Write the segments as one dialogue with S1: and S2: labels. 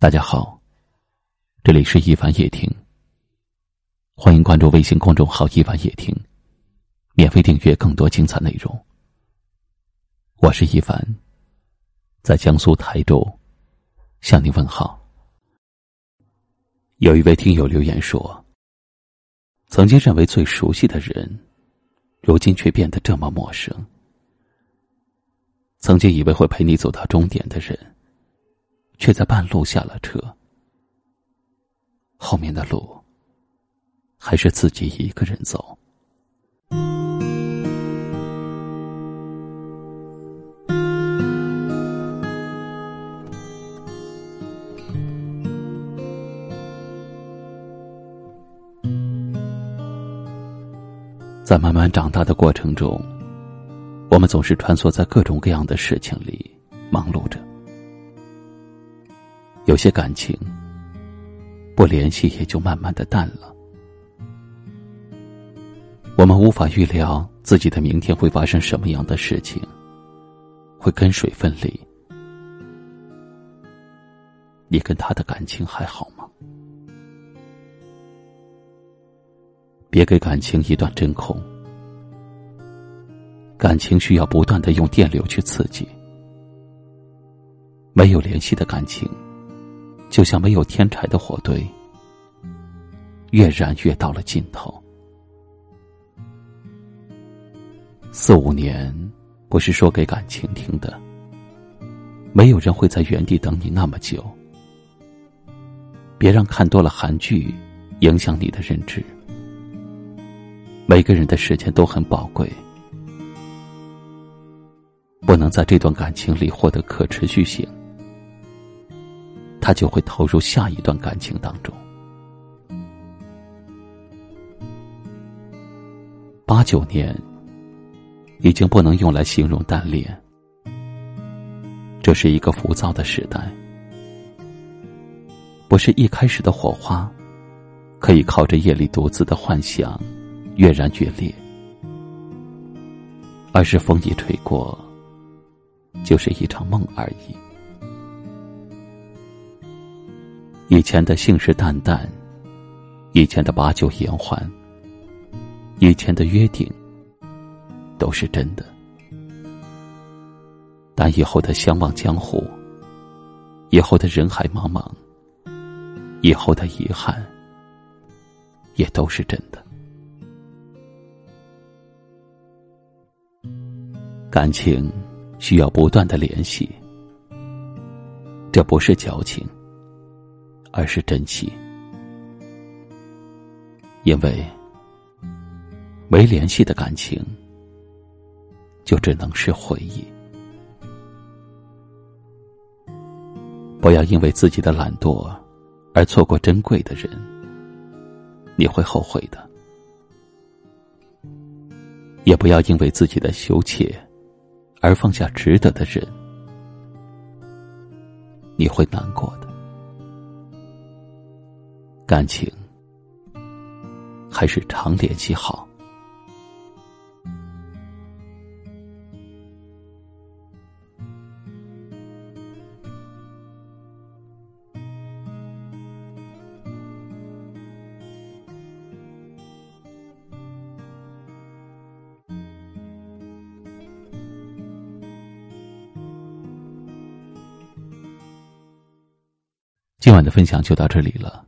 S1: 大家好，这里是一凡夜听。欢迎关注微信公众号“一凡夜听”，免费订阅更多精彩内容。我是一凡，在江苏台州向你问好。有一位听友留言说：“曾经认为最熟悉的人，如今却变得这么陌生。曾经以为会陪你走到终点的人。”却在半路下了车，后面的路还是自己一个人走。在慢慢长大的过程中，我们总是穿梭在各种各样的事情里，忙碌着。有些感情不联系也就慢慢的淡了。我们无法预料自己的明天会发生什么样的事情，会跟谁分离。你跟他的感情还好吗？别给感情一段真空。感情需要不断的用电流去刺激，没有联系的感情。就像没有添柴的火堆，越燃越到了尽头。四五年不是说给感情听的，没有人会在原地等你那么久。别让看多了韩剧影响你的认知。每个人的时间都很宝贵，不能在这段感情里获得可持续性。他就会投入下一段感情当中。八九年已经不能用来形容单恋，这是一个浮躁的时代，不是一开始的火花可以靠着夜里独自的幻想越燃越烈，而是风一吹过，就是一场梦而已。以前的信誓旦旦，以前的把酒言欢，以前的约定，都是真的。但以后的相忘江湖，以后的人海茫茫，以后的遗憾，也都是真的。感情需要不断的联系，这不是矫情。而是珍惜，因为没联系的感情，就只能是回忆。不要因为自己的懒惰而错过珍贵的人，你会后悔的；也不要因为自己的羞怯而放下值得的人，你会难过的。感情还是常联系好。今晚的分享就到这里了。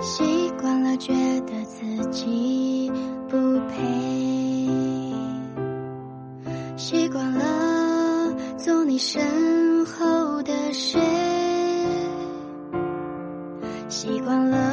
S2: 习惯了，觉得自己不配；习惯了做你身后的谁；习惯了